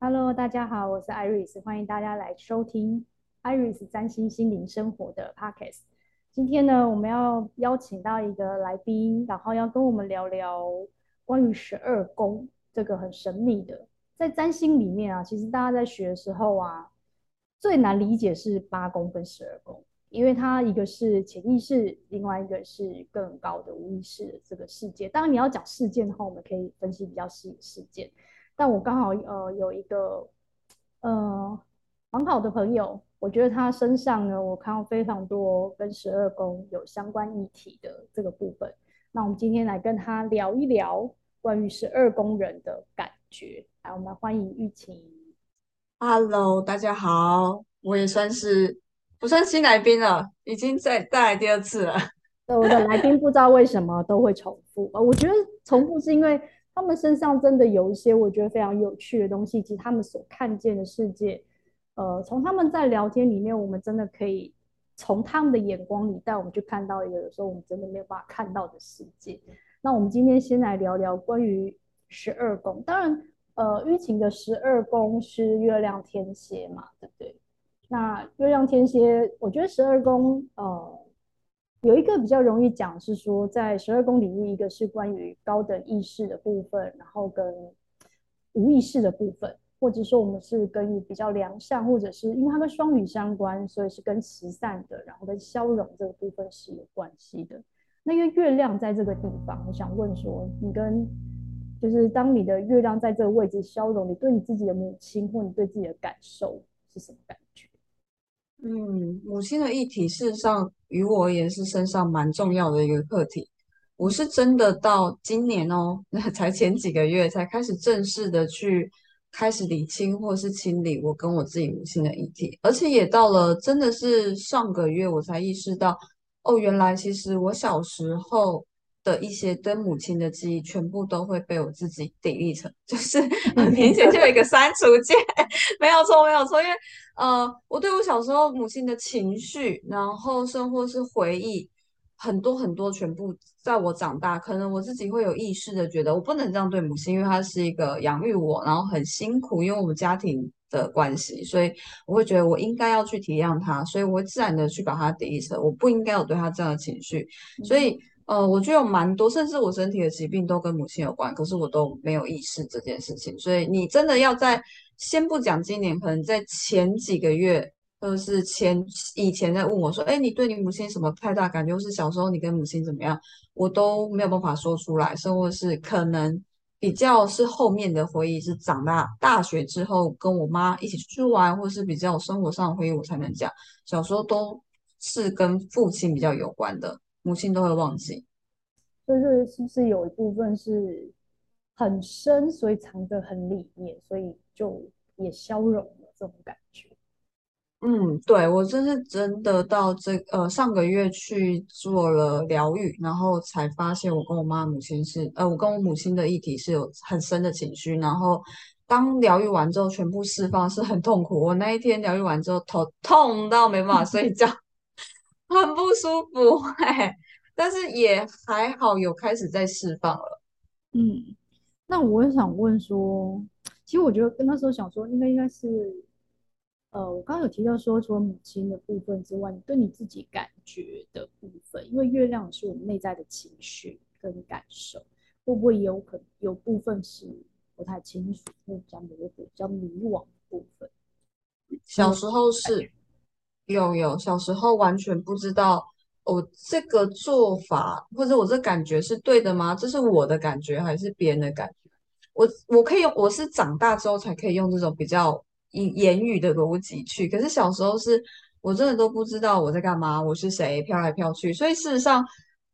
Hello，大家好，我是 Iris，欢迎大家来收听 Iris 占星心灵生活的 Podcast。今天呢，我们要邀请到一个来宾，然后要跟我们聊聊关于十二宫这个很神秘的，在占星里面啊，其实大家在学的时候啊，最难理解是八宫跟十二宫，因为它一个是潜意识，另外一个是更高的无意识的这个世界。当然，你要讲事件的话，我们可以分析比较细的事件。但我刚好呃有一个呃很好的朋友，我觉得他身上呢，我看到非常多跟十二宫有相关议题的这个部分。那我们今天来跟他聊一聊关于十二宫人的感觉。来，我们来欢迎玉琴。Hello，大家好，我也算是不算新来宾了，已经再再来第二次了。对，我的来宾不知道为什么都会重复，呃，我觉得重复是因为。他们身上真的有一些我觉得非常有趣的东西，以及他们所看见的世界。呃，从他们在聊天里面，我们真的可以从他们的眼光里带我们去看到一个有时候我们真的没有办法看到的世界。那我们今天先来聊聊关于十二宫。当然，呃，郁晴的十二宫是月亮天蝎嘛，对不对？那月亮天蝎，我觉得十二宫，呃。有一个比较容易讲是说，在十二宫领域，一个是关于高等意识的部分，然后跟无意识的部分，或者说我们是跟比较良善，或者是因为它跟双鱼相关，所以是跟慈善的，然后跟消融这个部分是有关系的。那因为月亮在这个地方，我想问说，你跟就是当你的月亮在这个位置消融，你对你自己的母亲或你对自己的感受是什么感？嗯，母亲的议题事实上与我也是身上蛮重要的一个课题。我是真的到今年哦，那 才前几个月才开始正式的去开始理清或是清理我跟我自己母亲的议题，而且也到了真的是上个月我才意识到，哦，原来其实我小时候的一些对母亲的记忆，全部都会被我自己 delete 成，就是很明显就有一个删除键，没有错，没有错，因为。呃，我对我小时候母亲的情绪，然后甚或是回忆，很多很多，全部在我长大，可能我自己会有意识的觉得，我不能这样对母亲，因为她是一个养育我，然后很辛苦，因为我们家庭的关系，所以我会觉得我应该要去体谅她，所以我会自然的去把她抵消，我不应该有对她这样的情绪，所以呃，我觉得有蛮多，甚至我身体的疾病都跟母亲有关，可是我都没有意识这件事情，所以你真的要在。先不讲今年，可能在前几个月，或者是前以前在问我说：“哎，你对你母亲什么太大感觉？或是小时候你跟母亲怎么样？”我都没有办法说出来，甚或是可能比较是后面的回忆，是长大大学之后跟我妈一起出去玩，或是比较生活上的回忆，我才能讲。小时候都是跟父亲比较有关的，母亲都会忘记。就是是不是有一部分是？很深，所以藏得很里面，所以就也消融了这种感觉。嗯，对，我真是真的到这呃上个月去做了疗愈，然后才发现我跟我妈母亲是呃我跟我母亲的议题是有很深的情绪，然后当疗愈完之后全部释放是很痛苦。我那一天疗愈完之后头痛到没办法睡觉，很不舒服，嘿，但是也还好有开始在释放了，嗯。那我也想问说，其实我觉得跟那时候想说，应该应该是，呃，我刚刚有提到说，除了母亲的部分之外，你对你自己感觉的部分，因为月亮是我们内在的情绪跟感受，会不会有可能有部分是不太清楚，会比较模糊、比较迷惘的部分？小时候是有有，小时候完全不知道。我这个做法或者我这感觉是对的吗？这是我的感觉还是别人的感觉？我我可以用，我是长大之后才可以用这种比较以言语的逻辑去。可是小时候是我真的都不知道我在干嘛，我是谁，飘来飘去。所以事实上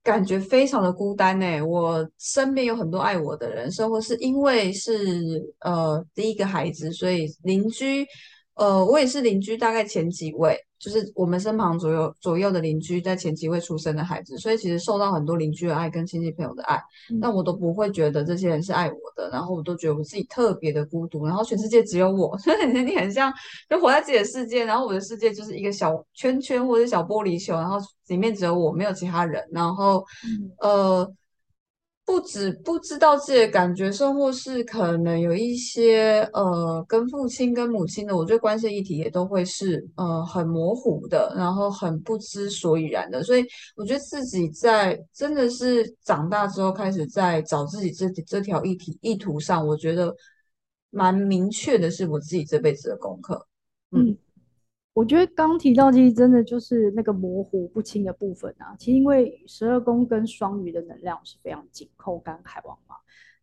感觉非常的孤单呢。我身边有很多爱我的人，生活是因为是呃第一个孩子，所以邻居呃我也是邻居，大概前几位。就是我们身旁左右左右的邻居，在前几位出生的孩子，所以其实受到很多邻居的爱跟亲戚朋友的爱，嗯，但我都不会觉得这些人是爱我的，然后我都觉得我自己特别的孤独，然后全世界只有我，所以你很像就活在自己的世界，然后我的世界就是一个小圈圈或者小玻璃球，然后里面只有我，没有其他人，然后、嗯、呃。不止不知道自己的感觉，甚或是可能有一些呃跟父亲跟母亲的，我觉得关系议题也都会是呃很模糊的，然后很不知所以然的。所以我觉得自己在真的是长大之后开始在找自己这这条议题意图上，我觉得蛮明确的是我自己这辈子的功课。嗯。我觉得刚提到，其实真的就是那个模糊不清的部分啊。其实因为十二宫跟双鱼的能量是非常紧扣，跟海王嘛，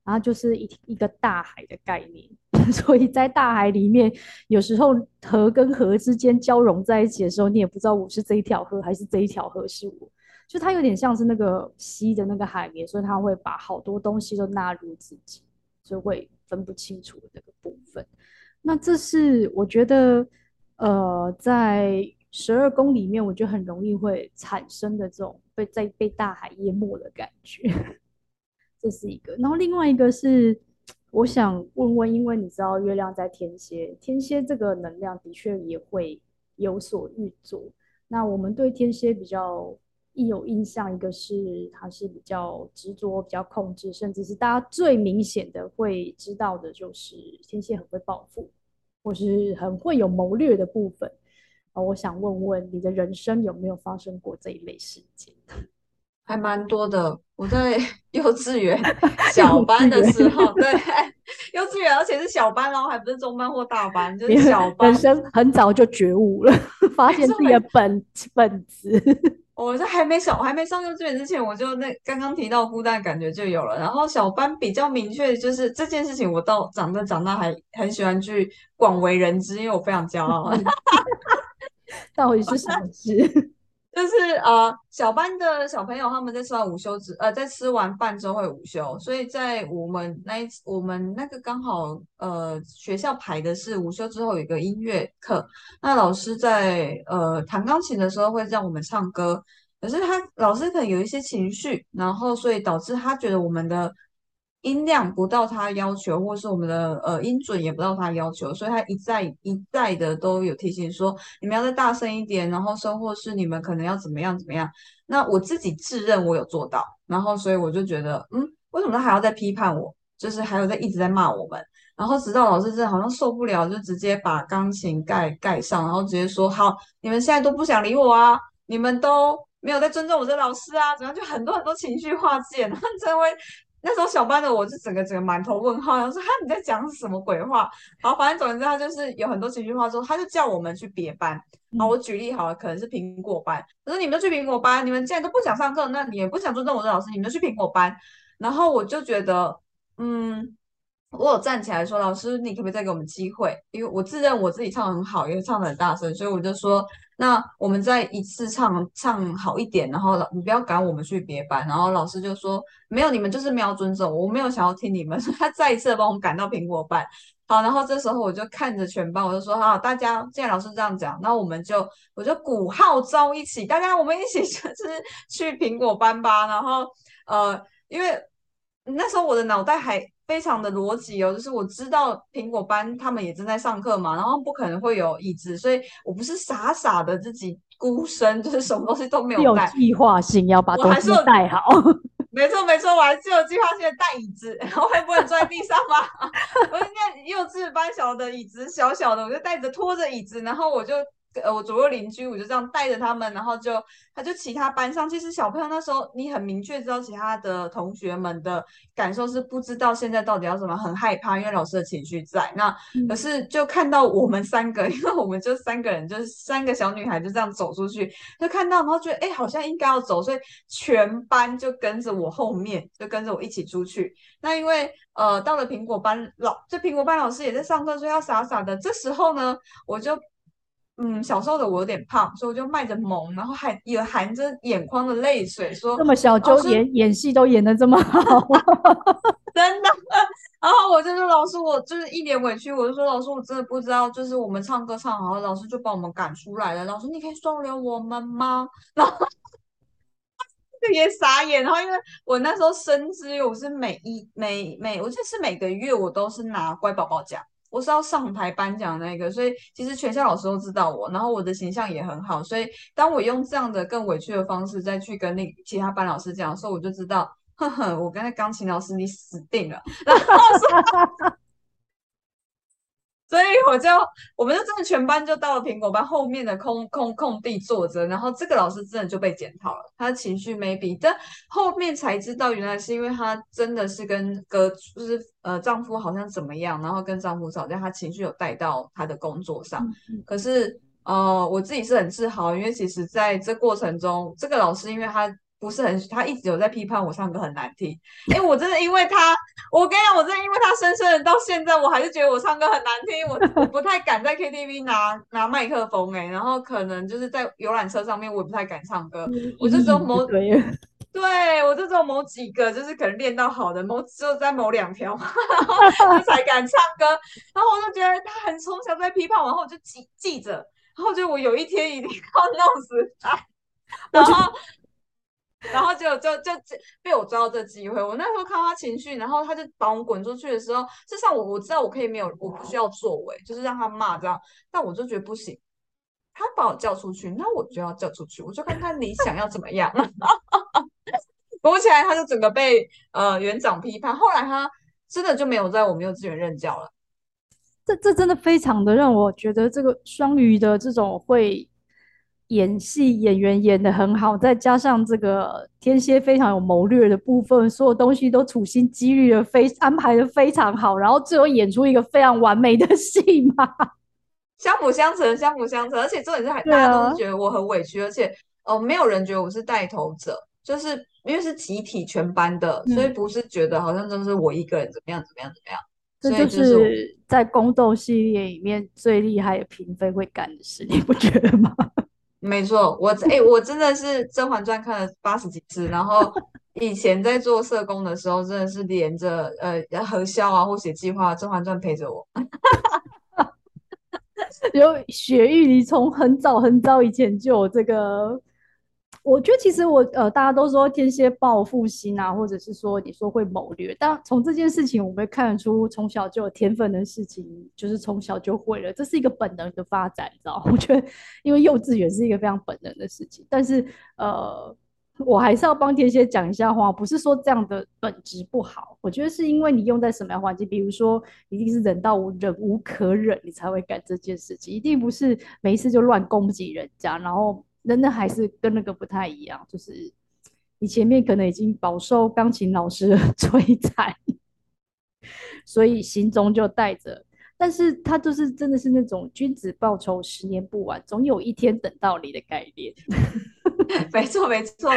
然后就是一一个大海的概念，所以在大海里面，有时候河跟河之间交融在一起的时候，你也不知道我是这一条河还是这一条河是我，就它有点像是那个吸的那个海绵，所以它会把好多东西都纳入自己，就会分不清楚的那个部分。那这是我觉得。呃，在十二宫里面，我觉得很容易会产生的这种被在被大海淹没的感觉，这是一个。然后另外一个是，我想问问，因为你知道月亮在天蝎，天蝎这个能量的确也会有所运作。那我们对天蝎比较一有印象，一个是他是比较执着、比较控制，甚至是大家最明显的会知道的就是天蝎很会报复。或是很会有谋略的部分啊，我想问问你的人生有没有发生过这一类事件？还蛮多的。我在 幼稚园 小班的时候，对，幼稚园，而且是小班然后，还不是中班或大班，就是小班。人生很早就觉悟了，发现自己的本本质。我在还没小，还没上幼稚园之前，我就那刚刚提到孤单感觉就有了。然后小班比较明确，就是这件事情，我到长大长大还很喜欢去广为人知，因为我非常骄傲。到底是什么事？就是呃，小班的小朋友他们在吃完午休之呃，在吃完饭之后会午休，所以在我们那一次我们那个刚好呃学校排的是午休之后有一个音乐课，那老师在呃弹钢琴的时候会让我们唱歌，可是他老师可能有一些情绪，然后所以导致他觉得我们的。音量不到他要求，或是我们的呃音准也不到他要求，所以他一再一再的都有提醒说，你们要再大声一点，然后甚或是你们可能要怎么样怎么样。那我自己自认我有做到，然后所以我就觉得，嗯，为什么他还要再批判我？就是还有在一直在骂我们，然后直到老师真的好像受不了，就直接把钢琴盖盖上，然后直接说，好，你们现在都不想理我啊，你们都没有在尊重我这老师啊，怎样就很多很多情绪化字眼，然后成为。那时候小班的我就整个整个满头问号，然后说哈，你在讲什么鬼话？然后反正总之他就是有很多情绪化之后，他就叫我们去别班。然后我举例好了，可能是苹果班，可是你们都去苹果班，你们既然都不想上课，那你也不想尊重我的老师，你们就去苹果班。然后我就觉得，嗯。我有站起来说：“老师，你可不可以再给我们机会？因为我自认我自己唱得很好，也唱得很大声，所以我就说，那我们再一次唱唱好一点，然后老你不要赶我们去别班。然后老师就说：没有，你们就是没有尊重我，没有想要听你们。他再一次帮我们赶到苹果班。好，然后这时候我就看着全班，我就说：好，大家既然老师这样讲，那我们就我就鼓号召一起，大家我们一起就是去苹果班吧。然后呃，因为那时候我的脑袋还。非常的逻辑哦，就是我知道苹果班他们也正在上课嘛，然后不可能会有椅子，所以我不是傻傻的自己孤身，就是什么东西都没有带，有计划性要把东西带好。没错没错，我还是有计划性的带椅子，然后会不会坐在地上吗？我应该幼稚班小的椅子小小的，我就带着拖着椅子，然后我就。呃，我左右邻居，我就这样带着他们，然后就他就其他班上，其实小朋友那时候你很明确知道其他的同学们的感受是不知道现在到底要怎么，很害怕，因为老师的情绪在。那可是就看到我们三个，因为我们就三个人，就是三个小女孩就这样走出去，就看到，然后觉得哎，好像应该要走，所以全班就跟着我后面，就跟着我一起出去。那因为呃到了苹果班老，这苹果班老师也在上课，所以要傻傻的。这时候呢，我就。嗯，小时候的我有点胖，所以我就卖着萌，然后还也含着眼眶的泪水说：“这么小就演演戏都演的这么好，真的。”然后我就说：“老师，我就是一脸委屈，我就说老师，我真的不知道，就是我们唱歌唱好，老师就把我们赶出来了。老师，你可以收留我们吗？”然后就也傻眼。然后因为我那时候深知，我是每一每每，我记得是每个月我都是拿乖宝宝奖。我是要上台颁奖那个，所以其实全校老师都知道我，然后我的形象也很好，所以当我用这样的更委屈的方式再去跟那其他班老师讲的时候，我就知道，哼哼，我跟那钢琴老师你死定了。然后说。所以我就，我们就真的全班就到了苹果班后面的空空空地坐着，然后这个老师真的就被检讨了，他的情绪 maybe，但后面才知道原来是因为他真的是跟哥就是呃丈夫好像怎么样，然后跟丈夫吵架，他情绪有带到他的工作上。可是呃我自己是很自豪，因为其实在这过程中，这个老师因为他。不是很，他一直有在批判我唱歌很难听。哎、欸，我真的因为他，我跟你讲，我真的因为他深深的到现在，我还是觉得我唱歌很难听。我我不太敢在 KTV 拿拿麦克风，哎，然后可能就是在游览车上面，我也不太敢唱歌。我就只有某对，对我就只有某几个，就是可能练到好的，某只有在某两条，然后才敢唱歌。然后我就觉得他很从小在批判我，然后我就记记着，然后就我有一天一定要弄死他，然后。然后就就就就被我抓到这机会。我那时候看他情绪，然后他就把我滚出去的时候，事实上我我知道我可以没有，我不需要作为，就是让他骂这样。但我就觉得不行，他把我叫出去，那我就要叫出去，我就看看你想要怎么样。果不其然，他就整个被呃园长批判。后来他真的就没有在我们幼稚园任教了。这这真的非常的让我觉得这个双鱼的这种会。演戏演员演的很好，再加上这个天蝎非常有谋略的部分，所有东西都处心积虑的非安排的非常好，然后最后演出一个非常完美的戏嘛，相辅相成，相辅相成，而且重点是还大家都觉得我很委屈，啊、而且哦、呃，没有人觉得我是带头者，就是因为是集体全班的，嗯、所以不是觉得好像都是我一个人怎么样怎么样怎么样，这就是在宫斗系列里面最厉害的嫔妃会干的事，你不觉得吗？没错，我哎、欸，我真的是《甄嬛传》看了八十几次，然后 以前在做社工的时候，真的是连着呃核销啊或写计划，《甄嬛传》陪着我。有雪玉，你从很早很早以前就有这个。我觉得其实我呃，大家都说天蝎报复心啊，或者是说你说会谋略，但从这件事情我们看得出从小就有天分的事情，就是从小就会了，这是一个本能的发展，你知道？我觉得因为幼稚园是一个非常本能的事情，但是呃，我还是要帮天蝎讲一下话，不是说这样的本质不好，我觉得是因为你用在什么样环境，比如说一定是忍到忍无可忍，你才会干这件事情，一定不是没事就乱攻击人家，然后。那那还是跟那个不太一样，就是你前面可能已经饱受钢琴老师的 摧残，所以心中就带着。但是他就是真的是那种君子报仇，十年不晚，总有一天等到你的概念。没错没错，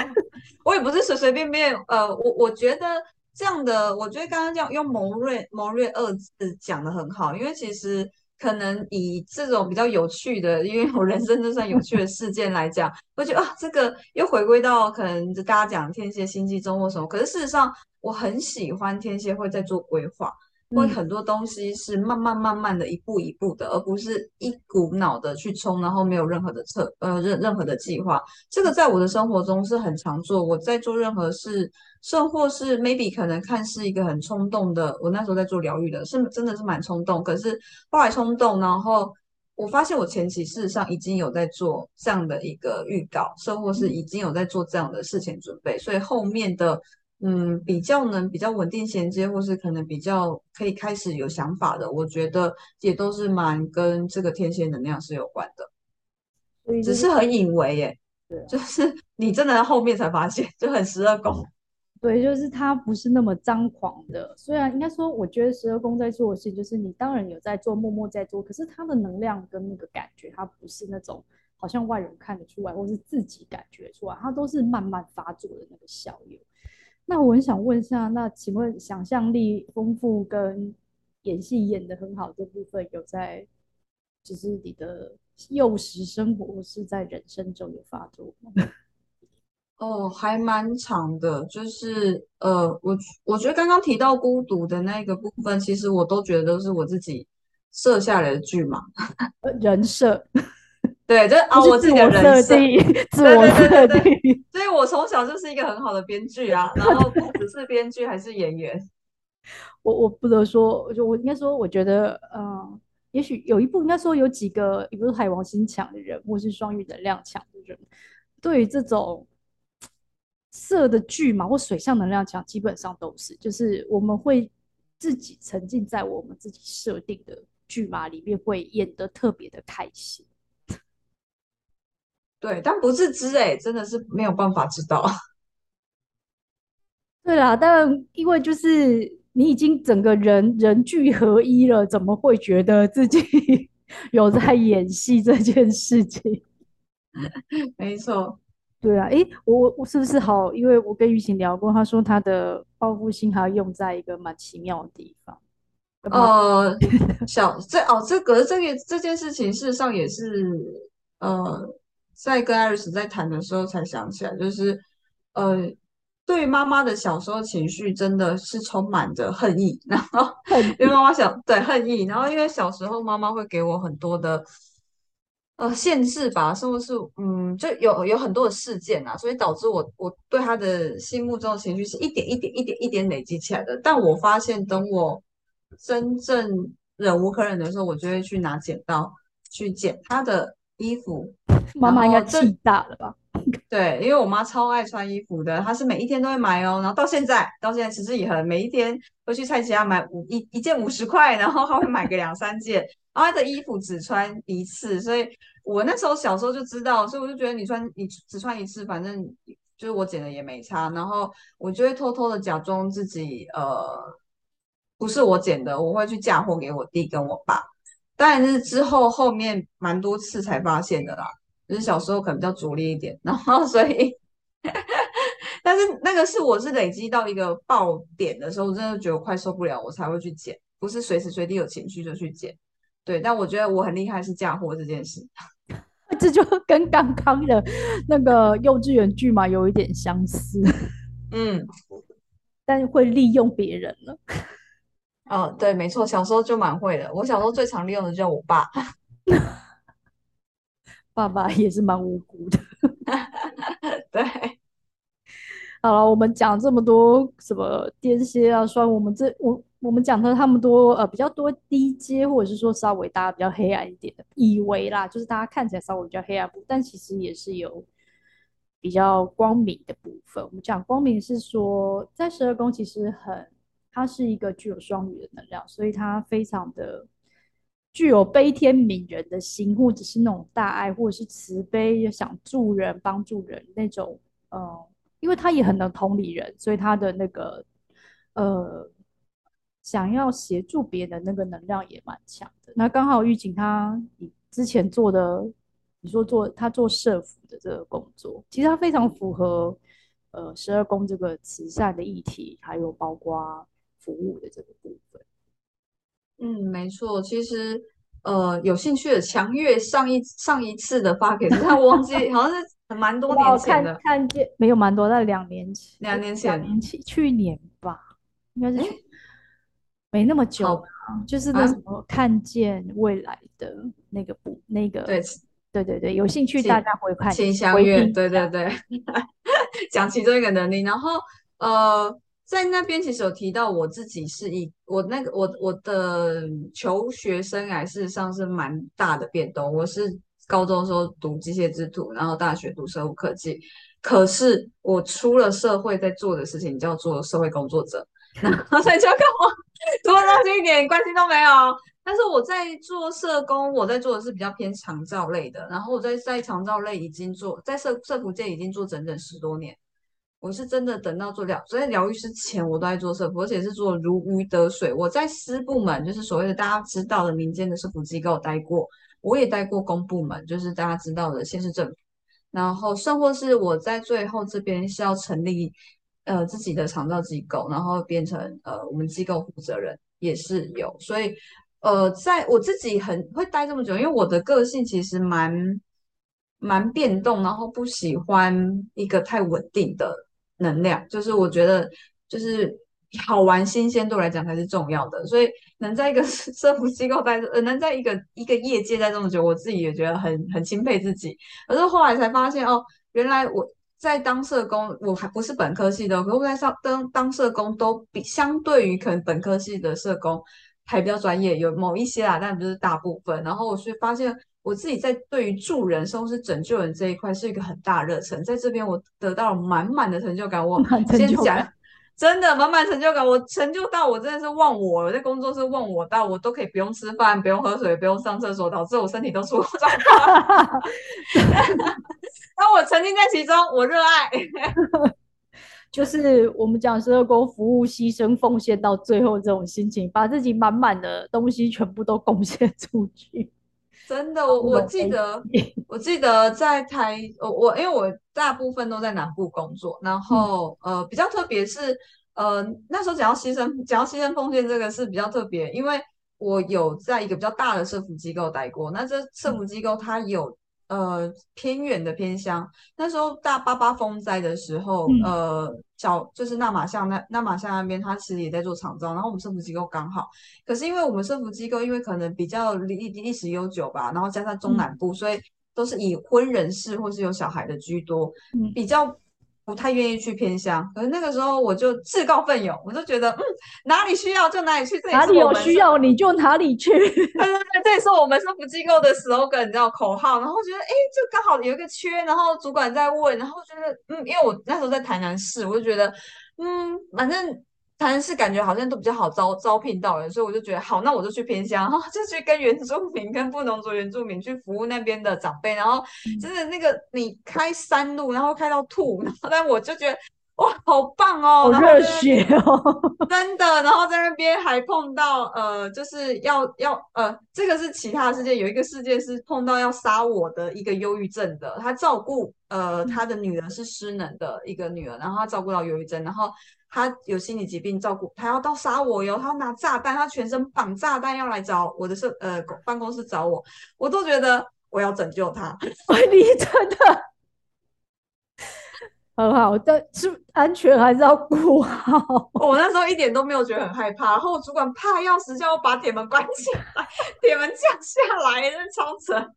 我也不是随随便便。呃，我我觉得这样的，我觉得刚刚这样用谋略谋略二字讲得很好，因为其实。可能以这种比较有趣的，因为我人生就算有趣的事件来讲，我觉得啊，这个又回归到可能大家讲天蝎星际中或什么。可是事实上，我很喜欢天蝎会在做规划，会很多东西是慢慢慢慢的一步一步的，而不是一股脑的去冲，然后没有任何的策呃任任何的计划。这个在我的生活中是很常做。我在做任何事。甚或是 maybe 可能看似一个很冲动的，我那时候在做疗愈的，是真的是蛮冲动。可是后来冲动，然后我发现我前期事实上已经有在做这样的一个预告，甚或是已经有在做这样的事前准备，所以后面的嗯比较能比较稳定衔接，或是可能比较可以开始有想法的，我觉得也都是蛮跟这个天蝎能量是有关的，只是很隐微耶，对，就是你真的后面才发现，就很十二宫。对，就是他不是那么张狂的。虽然应该说，我觉得十二宫在做的事，就是你当然有在做，默默在做。可是他的能量跟那个感觉，他不是那种好像外人看得出来，或是自己感觉出来，他都是慢慢发作的那个效用。那我很想问一下，那请问想象力丰富跟演戏演得很好这部分，有在就是你的幼时生活是在人生中有发作吗？哦，还蛮长的，就是呃，我我觉得刚刚提到孤独的那个部分，其实我都觉得都是我自己设下来的剧嘛，人设，对，就啊，我自己的人设，自我设定，所以我从小就是一个很好的编剧啊，然后不只是编剧，还是演员。我我不得说，就我应该说，我觉得，嗯、呃，也许有一部应该说有几个，也不是海王星强的人，或是双鱼能量强的人，对于这种。色的剧嘛，或水象能量强，基本上都是，就是我们会自己沉浸在我们自己设定的剧码里面，会演得特别的开心。对，但不自知哎，真的是没有办法知道。对啦，但因为就是你已经整个人人聚合一了，怎么会觉得自己 有在演戏这件事情？没错。对啊，诶，我我是不是好？因为我跟玉琴聊过，他说他的报复心还要用在一个蛮奇妙的地方。呃，小这哦，这个这个这件事情，事实上也是呃，在跟艾瑞斯在谈的时候才想起来，就是呃，对妈妈的小时候情绪真的是充满着恨意，然后因为妈妈小对恨意，然后因为小时候妈妈会给我很多的。呃，限制吧，是不是？嗯，就有有很多的事件啊，所以导致我我对他的心目中的情绪是一点一点一点一点累积起来的。但我发现，等我真正忍无可忍的时候，我就会去拿剪刀去剪他的衣服。妈妈应该气大了吧？对，因为我妈超爱穿衣服的，她是每一天都会买哦。然后到现在，到现在持之以恒，每一天都去菜市场买五一一件五十块，然后她会买个两三件。然后她的衣服只穿一次，所以我那时候小时候就知道，所以我就觉得你穿你只穿一次，反正就是我剪的也没差。然后我就会偷偷的假装自己呃不是我剪的，我会去嫁祸给我弟跟我爸。当然是之后后面蛮多次才发现的啦，就是小时候可能比较拙劣一点，然后 所以，但是那个是我是累积到一个爆点的时候，我真的觉得我快受不了，我才会去剪，不是随时随地有情绪就去剪。对，但我觉得我很厉害是嫁祸这件事，这就跟刚刚的那个幼稚园剧嘛有一点相似，嗯，但是会利用别人了。哦，对，没错，小时候就蛮会的。我小时候最常利用的就是我爸，爸爸也是蛮无辜的。对，好了，我们讲这么多什么天蝎啊，算我们这我。我们讲的他们多呃比较多低阶，或者是说稍微大家比较黑暗一点的，以为啦，就是大家看起来稍微比较黑暗部，但其实也是有比较光明的部分。我们讲光明是说，在十二宫其实很，它是一个具有双鱼的能量，所以它非常的具有悲天悯人的心，或者是那种大爱，或者是慈悲，想助人、帮助人那种。呃，因为他也很能同理人，所以他的那个呃。想要协助别人的，那个能量也蛮强的。那刚好玉琴他你之前做的，你说做他做社福的这个工作，其实他非常符合呃十二宫这个慈善的议题，还有包括服务的这个部分。嗯，没错。其实呃有兴趣的强越上一上一次的发给他，忘记 好像是蛮多年前的，看，看见没有蛮多，在两年前，两年前，两年前，去年吧，应该是去。没那么久，就是那什么看见未来的那个部，啊、那个对对对对，有兴趣大家回看。请相约，对对对，讲其中一个能力。然后呃，在那边其实有提到我自己是一我那个我我的求学生涯事实上是蛮大的变动。我是高中的时候读机械制图，然后大学读生物科技。可是我出了社会在做的事情叫做社会工作者。然后所以就跟我读的东西一点关系都没有。但是我在做社工，我在做的是比较偏长照类的。然后我在在长照类已经做，在社社福界已经做整整十多年。我是真的等到做疗，所以疗愈师前我都在做社福，而且是做如鱼得水。我在私部门，就是所谓的大家知道的民间的社福机构待过，我也待过公部门，就是大家知道的县市政府。然后甚或是我在最后这边是要成立。呃，自己的长照机构，然后变成呃，我们机构负责人也是有，所以呃，在我自己很会待这么久，因为我的个性其实蛮蛮变动，然后不喜欢一个太稳定的能量，就是我觉得就是好玩新鲜度来讲才是重要的，所以能在一个 社福机构待，呃，能在一个一个业界待这么久，我自己也觉得很很钦佩自己，可是后来才发现哦，原来我。在当社工，我还不是本科系的，可是我在上当当社工都比相对于可能本科系的社工还比较专业，有某一些啦，但不是大部分。然后我是发现我自己在对于助人，甚至是拯救人这一块是一个很大热忱，在这边我得到了满满的成就感。我先讲，真的满满成就感，我成就到我真的是忘我，我在工作室忘我到我都可以不用吃饭，不用喝水，不用上厕所，导致我身体都出状况。那我沉浸在其中，我热爱。就是我们讲十二宫服务、牺牲、奉献到最后这种心情，把自己满满的东西全部都贡献出去。真的，我我记得，我记得在台，我我因为我大部分都在南部工作，然后、嗯、呃比较特别是呃那时候讲到牺牲，讲到牺牲奉献这个是比较特别，因为我有在一个比较大的社福机构待过，那这社福机构它有。呃，偏远的偏乡，那时候大八八风灾的时候，嗯、呃，小就是那马巷那那马巷那边，他其实也在做厂招，然后我们社福机构刚好，可是因为我们社福机构因为可能比较历历史悠久吧，然后加上中南部，嗯、所以都是以婚人士或是有小孩的居多，嗯、比较。不太愿意去偏乡，可是那个时候我就自告奋勇，我就觉得，嗯，哪里需要就哪里去，哪里有需要你就哪里去。对对对，这也是我们社福机构的 slogan，你知道口号。然后觉得，哎，就刚好有一个缺，然后主管在问，然后觉得，嗯，因为我那时候在台南市，我就觉得，嗯，反正。但是感觉好像都比较好招招聘到人，所以我就觉得好，那我就去偏乡，然 后就去跟原住民、跟布农族原住民去服务那边的长辈，然后真的那个你开山路，然后开到吐，然后但我就觉得哇，好棒哦，好热血哦，真的，然后在那边还碰到呃，就是要要呃，这个是其他的世界，有一个世界是碰到要杀我的一个忧郁症的，他照顾呃他的女儿是失能的一个女儿，然后他照顾到忧郁症，然后。他有心理疾病，照顾他要到杀我哟，他要拿炸弹，他全身绑炸弹要来找我的社呃办公室找我，我都觉得我要拯救他。你真的很好，但是安全还是要顾好。我那时候一点都没有觉得很害怕，然后我主管怕要死，叫我把铁门关起来，铁门降下来，那超扯。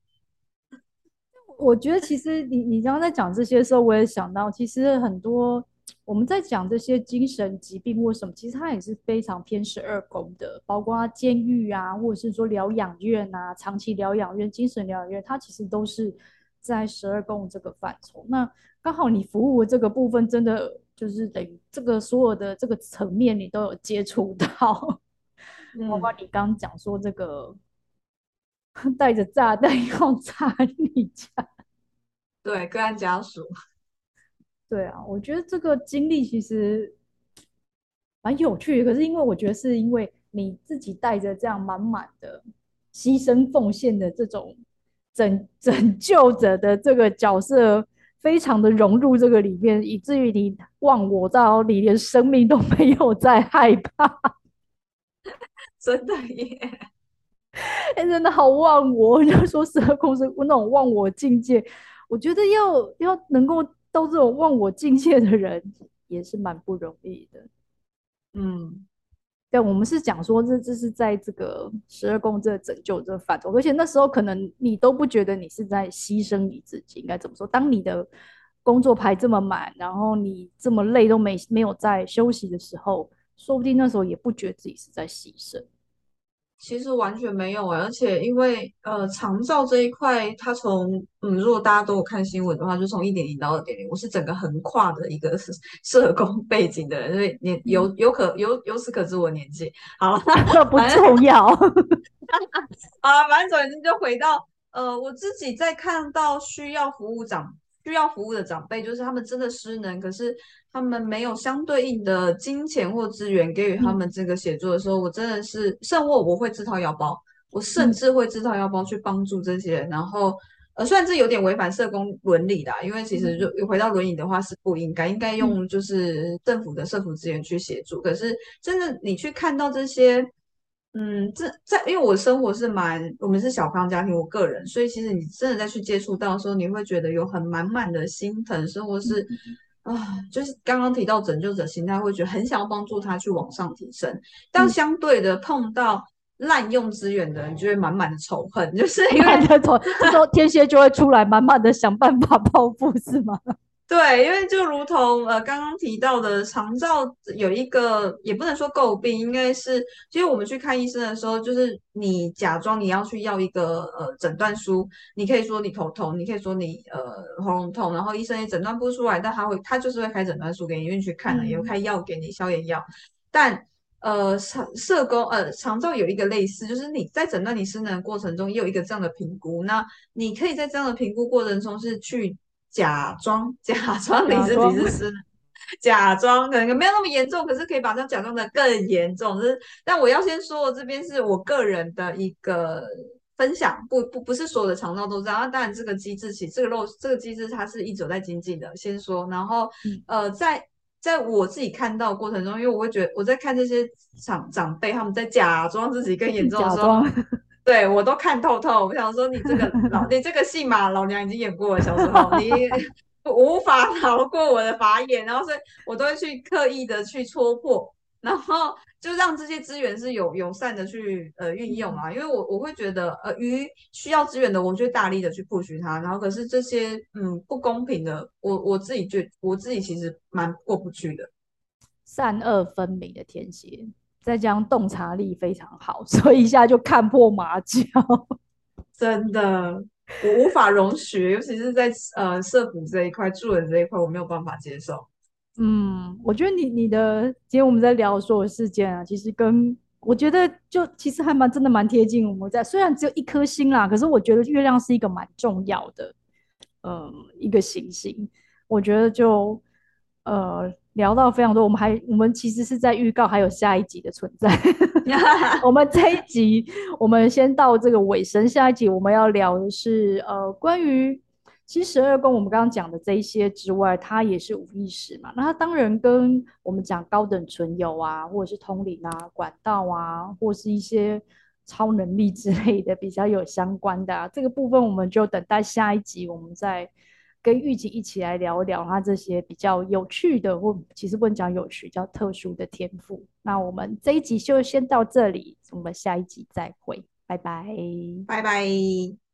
我觉得其实你你刚刚在讲这些的时候，我也想到，其实很多。我们在讲这些精神疾病或什么，其实它也是非常偏十二宫的，包括监狱啊，或者是说疗养院啊，长期疗养院、精神疗养院，它其实都是在十二宫这个范畴。那刚好你服务的这个部分，真的就是等于这个所有的这个层面，你都有接触到，嗯、包括你刚刚讲说这个带着炸弹 要炸你家，对，个案家属。对啊，我觉得这个经历其实蛮有趣的。可是因为我觉得是因为你自己带着这样满满的牺牲奉献的这种拯拯救者的这个角色，非常的融入这个里面，以至于你忘我到你连生命都没有在害怕。真的耶，哎，真的好忘我。人家说十二宫是那种忘我境界，我觉得要要能够。到这种忘我境界的人也是蛮不容易的，嗯，但我们是讲说这这是在这个十二宫这拯救这个范畴，而且那时候可能你都不觉得你是在牺牲你自己，应该怎么说？当你的工作排这么满，然后你这么累都没没有在休息的时候，说不定那时候也不觉得自己是在牺牲。其实完全没有啊，而且因为呃长照这一块，它从嗯，如果大家都有看新闻的话，就从一点零到二点零，我是整个横跨的一个 社工 背景的人，所以你有有可有由此可知我年纪。好，这不重要。啊，反正总之就回到呃，我自己在看到需要服务长需要服务的长辈，就是他们真的失能，可是。他们没有相对应的金钱或资源给予他们这个写作的时候，嗯、我真的是甚或我会自掏腰包，我甚至会自掏腰包去帮助这些人。嗯、然后，呃，虽然这有点违反社工伦理的，因为其实就回到伦理的话是不应该，应该用就是政府的社福资源去协助。嗯、可是真的你去看到这些，嗯，这在因为我生活是蛮我们是小康家庭，我个人，所以其实你真的再去接触到的时候，你会觉得有很满满的心疼，生活是。嗯啊，就是刚刚提到拯救者心态，会觉得很想要帮助他去往上提升，但相对的碰到滥用资源的人，就会满满的仇恨，就是因为这时候天蝎就会出来，满满的想办法报复，是吗？对，因为就如同呃刚刚提到的长照有一个也不能说诟病，应该是其实我们去看医生的时候，就是你假装你要去要一个呃诊断书，你可以说你头痛，你可以说你呃喉咙痛，然后医生也诊断不出来，但他会他就是会开诊断书给你，因为你去看了，也会开药给你消炎药。但呃长社工呃长照有一个类似，就是你在诊断你失能的过程中也有一个这样的评估，那你可以在这样的评估过程中是去。假装假装你自己是失能，假装可能没有那么严重，可是可以把它假装的更严重。就是，但我要先说，这边是我个人的一个分享，不不不是所有的肠道都这样。那当然，这个机制其实这个漏这个机制它是一直在精进的。先说，然后呃，在在我自己看到过程中，因为我会觉得我在看这些长长辈他们在假装自己更严重的时候。对，我都看透透，我想说你这个老，你这个戏码老娘已经演过了，小时候你 无法逃过我的法眼，然后所以我都会去刻意的去戳破，然后就让这些资源是有友善的去呃运用啊，因为我我会觉得呃于需要资源的，我就大力的去 push 它，然后可是这些嗯不公平的，我我自己觉我自己其实蛮过不去的，善恶分明的天蝎。再加上洞察力非常好，所以一下就看破马脚。真的，我无法容许，尤其是在呃社福这一块、助人这一块，我没有办法接受。嗯，我觉得你你的今天我们在聊所有事件啊，其实跟我觉得就其实还蛮真的蛮贴近。我们在虽然只有一颗星啦，可是我觉得月亮是一个蛮重要的，嗯，一个行星。我觉得就呃。聊到非常多，我们还我们其实是在预告还有下一集的存在。我们这一集我们先到这个尾声，下一集我们要聊的是呃关于其实十二宫我们刚刚讲的这一些之外，它也是无意识嘛。那它当然跟我们讲高等存有啊，或者是通灵啊、管道啊，或是一些超能力之类的比较有相关的啊。这个部分我们就等待下一集我们再。跟玉吉一起来聊聊他这些比较有趣的，或其实不能讲有趣，叫特殊的天赋。那我们这一集就先到这里，我们下一集再会，拜拜，拜拜。